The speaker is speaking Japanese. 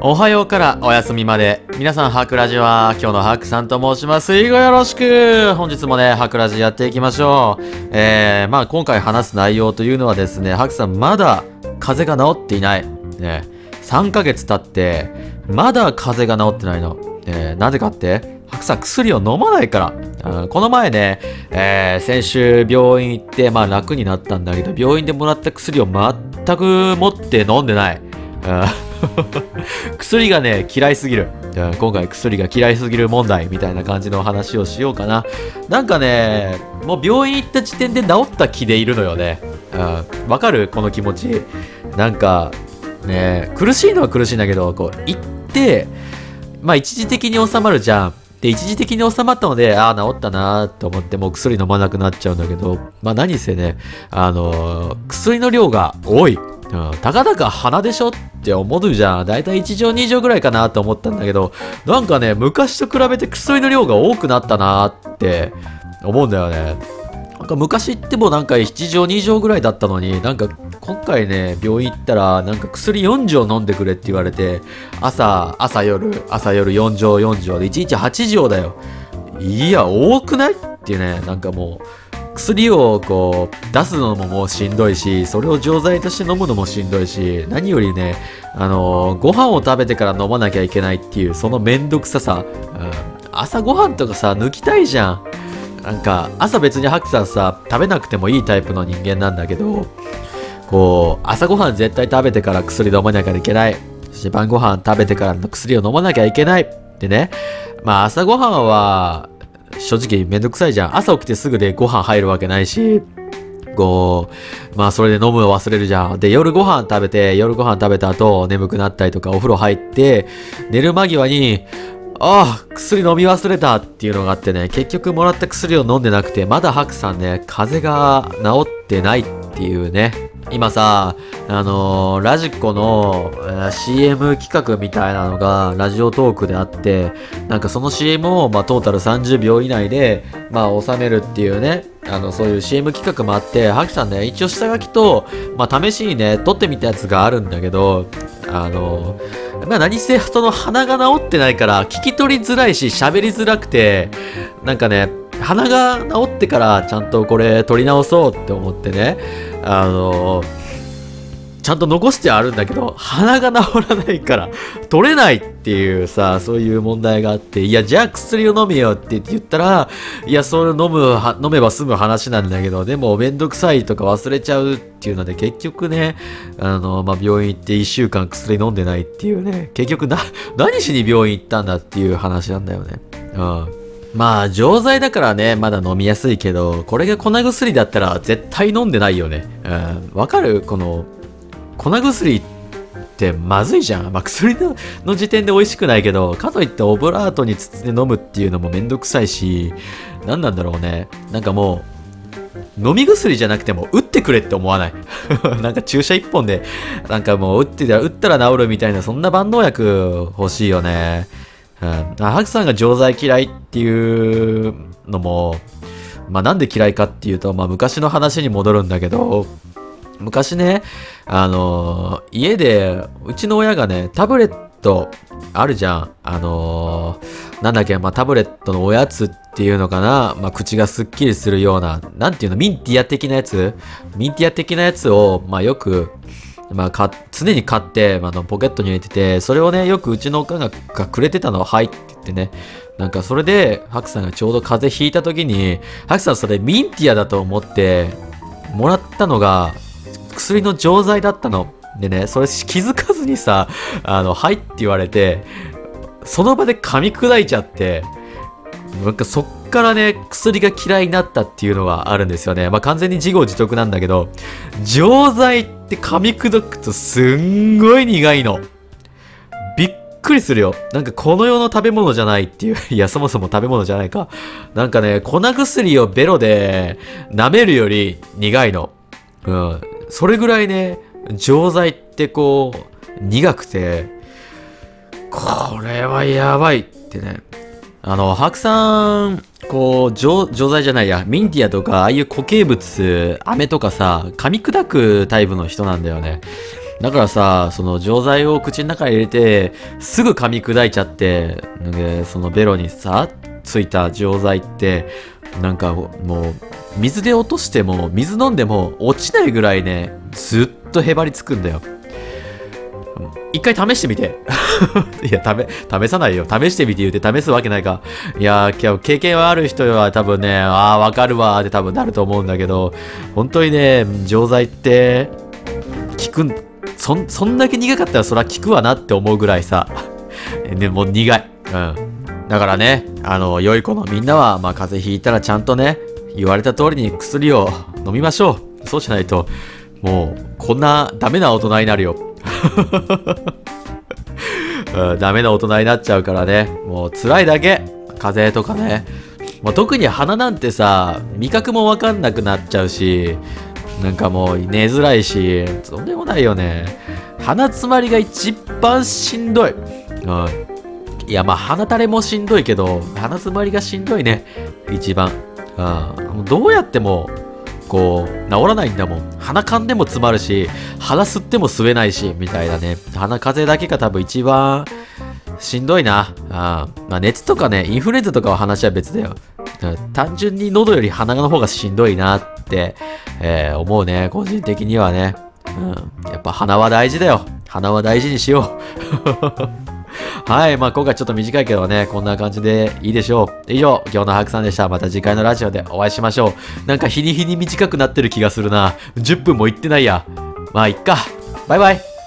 おはようからお休みまで。皆さん、ハクラジは、今日のハクさんと申します。以後よろしく本日もね、ハクラジやっていきましょう。えー、まあ今回話す内容というのはですね、ハクさんまだ風邪が治っていない。ね、3ヶ月経って、まだ風邪が治ってないの。えー、なぜかってハクさん薬を飲まないから。この前ね、えー、先週病院行って、まあ楽になったんだけど、病院でもらった薬を全く持って飲んでない。うん 薬がね、嫌いすぎる。今回薬が嫌いすぎる問題みたいな感じの話をしようかな。なんかね、もう病院行った時点で治った気でいるのよね。わかる？この気持ち。なんか、ね、苦しいのは苦しいんだけど、こう、行って、まあ一時的に収まるじゃん。で、一時的に収まったので、ああ、治ったなと思って、もう薬飲まなくなっちゃうんだけど、まあ何せね、あのー、薬の量が多い。うん、たかだか鼻でしょって思うじゃん。だいたい1錠2錠ぐらいかなと思ったんだけど、なんかね、昔と比べて薬の量が多くなったなって思うんだよね。なんか昔ってもなんか1錠2錠ぐらいだったのに、なんか今回ね、病院行ったら、なんか薬4錠飲んでくれって言われて、朝、朝夜、朝夜4錠4錠で1日8錠だよ。いや、多くないっていうね、なんかもう、薬をこう出すのももうしんどいし、それを錠剤として飲むのもしんどいし、何よりね、あのー、ご飯を食べてから飲まなきゃいけないっていう、そのめんどくささ、うん、朝ご飯とかさ、抜きたいじゃん。なんか、朝別にハクさんさ、食べなくてもいいタイプの人間なんだけど、こう、朝ごはん絶対食べてから薬飲まなきゃいけない。そして晩ご飯食べてからの薬を飲まなきゃいけない。でね、まあ朝ごはんは、正直めんどくさいじゃん。朝起きてすぐでご飯入るわけないし、こう、まあそれで飲むの忘れるじゃん。で、夜ご飯食べて、夜ご飯食べた後眠くなったりとかお風呂入って、寝る間際に、ああ、薬飲み忘れたっていうのがあってね、結局もらった薬を飲んでなくて、まだハクさんね、風邪が治ってないっていうね、今さ、あのー、ラジコの、えー、CM 企画みたいなのがラジオトークであって、なんかその CM を、まあ、トータル30秒以内で、まあ、収めるっていうね、あの、そういう CM 企画もあって、ハキさんね、一応下書きと、まあ、試しにね、撮ってみたやつがあるんだけど、あのー、まあ、何せ、その鼻が治ってないから、聞き取りづらいし、喋りづらくて、なんかね、鼻が治ってからちゃんとこれ撮り直そうって思ってね、あのちゃんと残してあるんだけど、鼻が治らないから取れないっていうさ、そういう問題があって、いや、じゃあ薬を飲めよって言ったら、いや、それ飲む、飲めば済む話なんだけど、でもめんどくさいとか忘れちゃうっていうので、結局ね、あの、まあ、病院行って1週間薬飲んでないっていうね、結局な、何しに病院行ったんだっていう話なんだよね。うん。まあ、錠剤だからね、まだ飲みやすいけど、これが粉薬だったら絶対飲んでないよね。うん。わかる？この、粉薬ってまずいじゃん。まあ、薬の時点で美味しくないけど、かといってオブラートに包んで飲むっていうのもめんどくさいし、何なんだろうね。なんかもう、飲み薬じゃなくても打ってくれって思わない なんか注射一本で、なんかもう打ってたら、打ったら治るみたいな、そんな万能薬欲しいよね。うん。ハクさんが錠剤嫌いっていうのも、まあなんで嫌いかっていうと、まあ昔の話に戻るんだけど、昔ね、あの、家で、うちの親がね、タブレットあるじゃん。あのー、なんだっけ、まあ、タブレットのおやつっていうのかな。まあ、口がすっきりするような、なんていうの、ミンティア的なやつ？ミンティア的なやつを、まあ、よく、まあ、か、常に買って、あの、ポケットに入れてて、それをね、よくうちのおかんがくれてたのを、はいって言ってね、なんかそれで、ハクさんがちょうど風邪ひいた時に、ハクさんそれミンティアだと思って、もらったのが、薬の錠剤だったの。でね、それ気づかずにさ、あの、はいって言われて、その場で噛み砕いちゃって、なんかそっからね、薬が嫌いになったっていうのはあるんですよね。まあ完全に自業自得なんだけど、錠剤って噛み砕くとすんごい苦いの。びっくりするよ。なんかこの世の食べ物じゃないっていう。いや、そもそも食べ物じゃないか。なんかね、粉薬をベロで舐めるより苦いの。うん。それぐらいね、錠剤ってこう、苦くて、これはやばいってね。あの、白さん、こう、錠剤じゃないや、ミンティアとか、ああいう固形物、飴とかさ、噛み砕くタイプの人なんだよね。だからさ、その錠剤を口の中に入れて、すぐ噛み砕いちゃって、でそのベロにさ、ついた錠剤って、なんかもう、水で落としても、水飲んでも落ちないぐらいね、ずっとへばりつくんだよ。一回試してみて。いや、試、試さないよ。試してみて言うて試すわけないか。いやー、経験はある人は多分ね、ああ、わかるわーって多分なると思うんだけど、本当にね、錠剤って、効くん、そん、そんだけ苦かったらそら効くわなって思うぐらいさ、ね、もう苦い。うん。だからね、あの、良い子のみんなは、まあ、風邪ひいたらちゃんとね、言われた通りに薬を飲みましょう。そうしないと、もう、こんなダメな大人になるよ。ダメな大人になっちゃうからね、もう辛いだけ。風邪とかね。もう特に鼻なんてさ、味覚もわかんなくなっちゃうし、なんかもう寝づらいし、とんでもないよね。鼻詰まりが一番しんどい。うん。いや、まあ鼻垂れもしんどいけど、鼻詰まりがしんどいね。一番。うん。どうやっても、こう、治らないんだもん。鼻かんでも詰まるし、鼻吸っても吸えないし、みたいなね。鼻風邪だけが多分一番しんどいな。あまあ熱とかね、インフルエンザとかは話は別だよ。単純に喉より鼻の方がしんどいなって、えー思うね。個人的にはね。うん。やっぱ鼻は大事だよ。鼻は大事にしよう。はい。まあ今回ちょっと短いけどね、こんな感じでいいでしょう。以上、今日のハクさんでした。また次回のラジオでお会いしましょう。なんか日に日に短くなってる気がするな。10分もいってないや。まあいっか。バイバイ。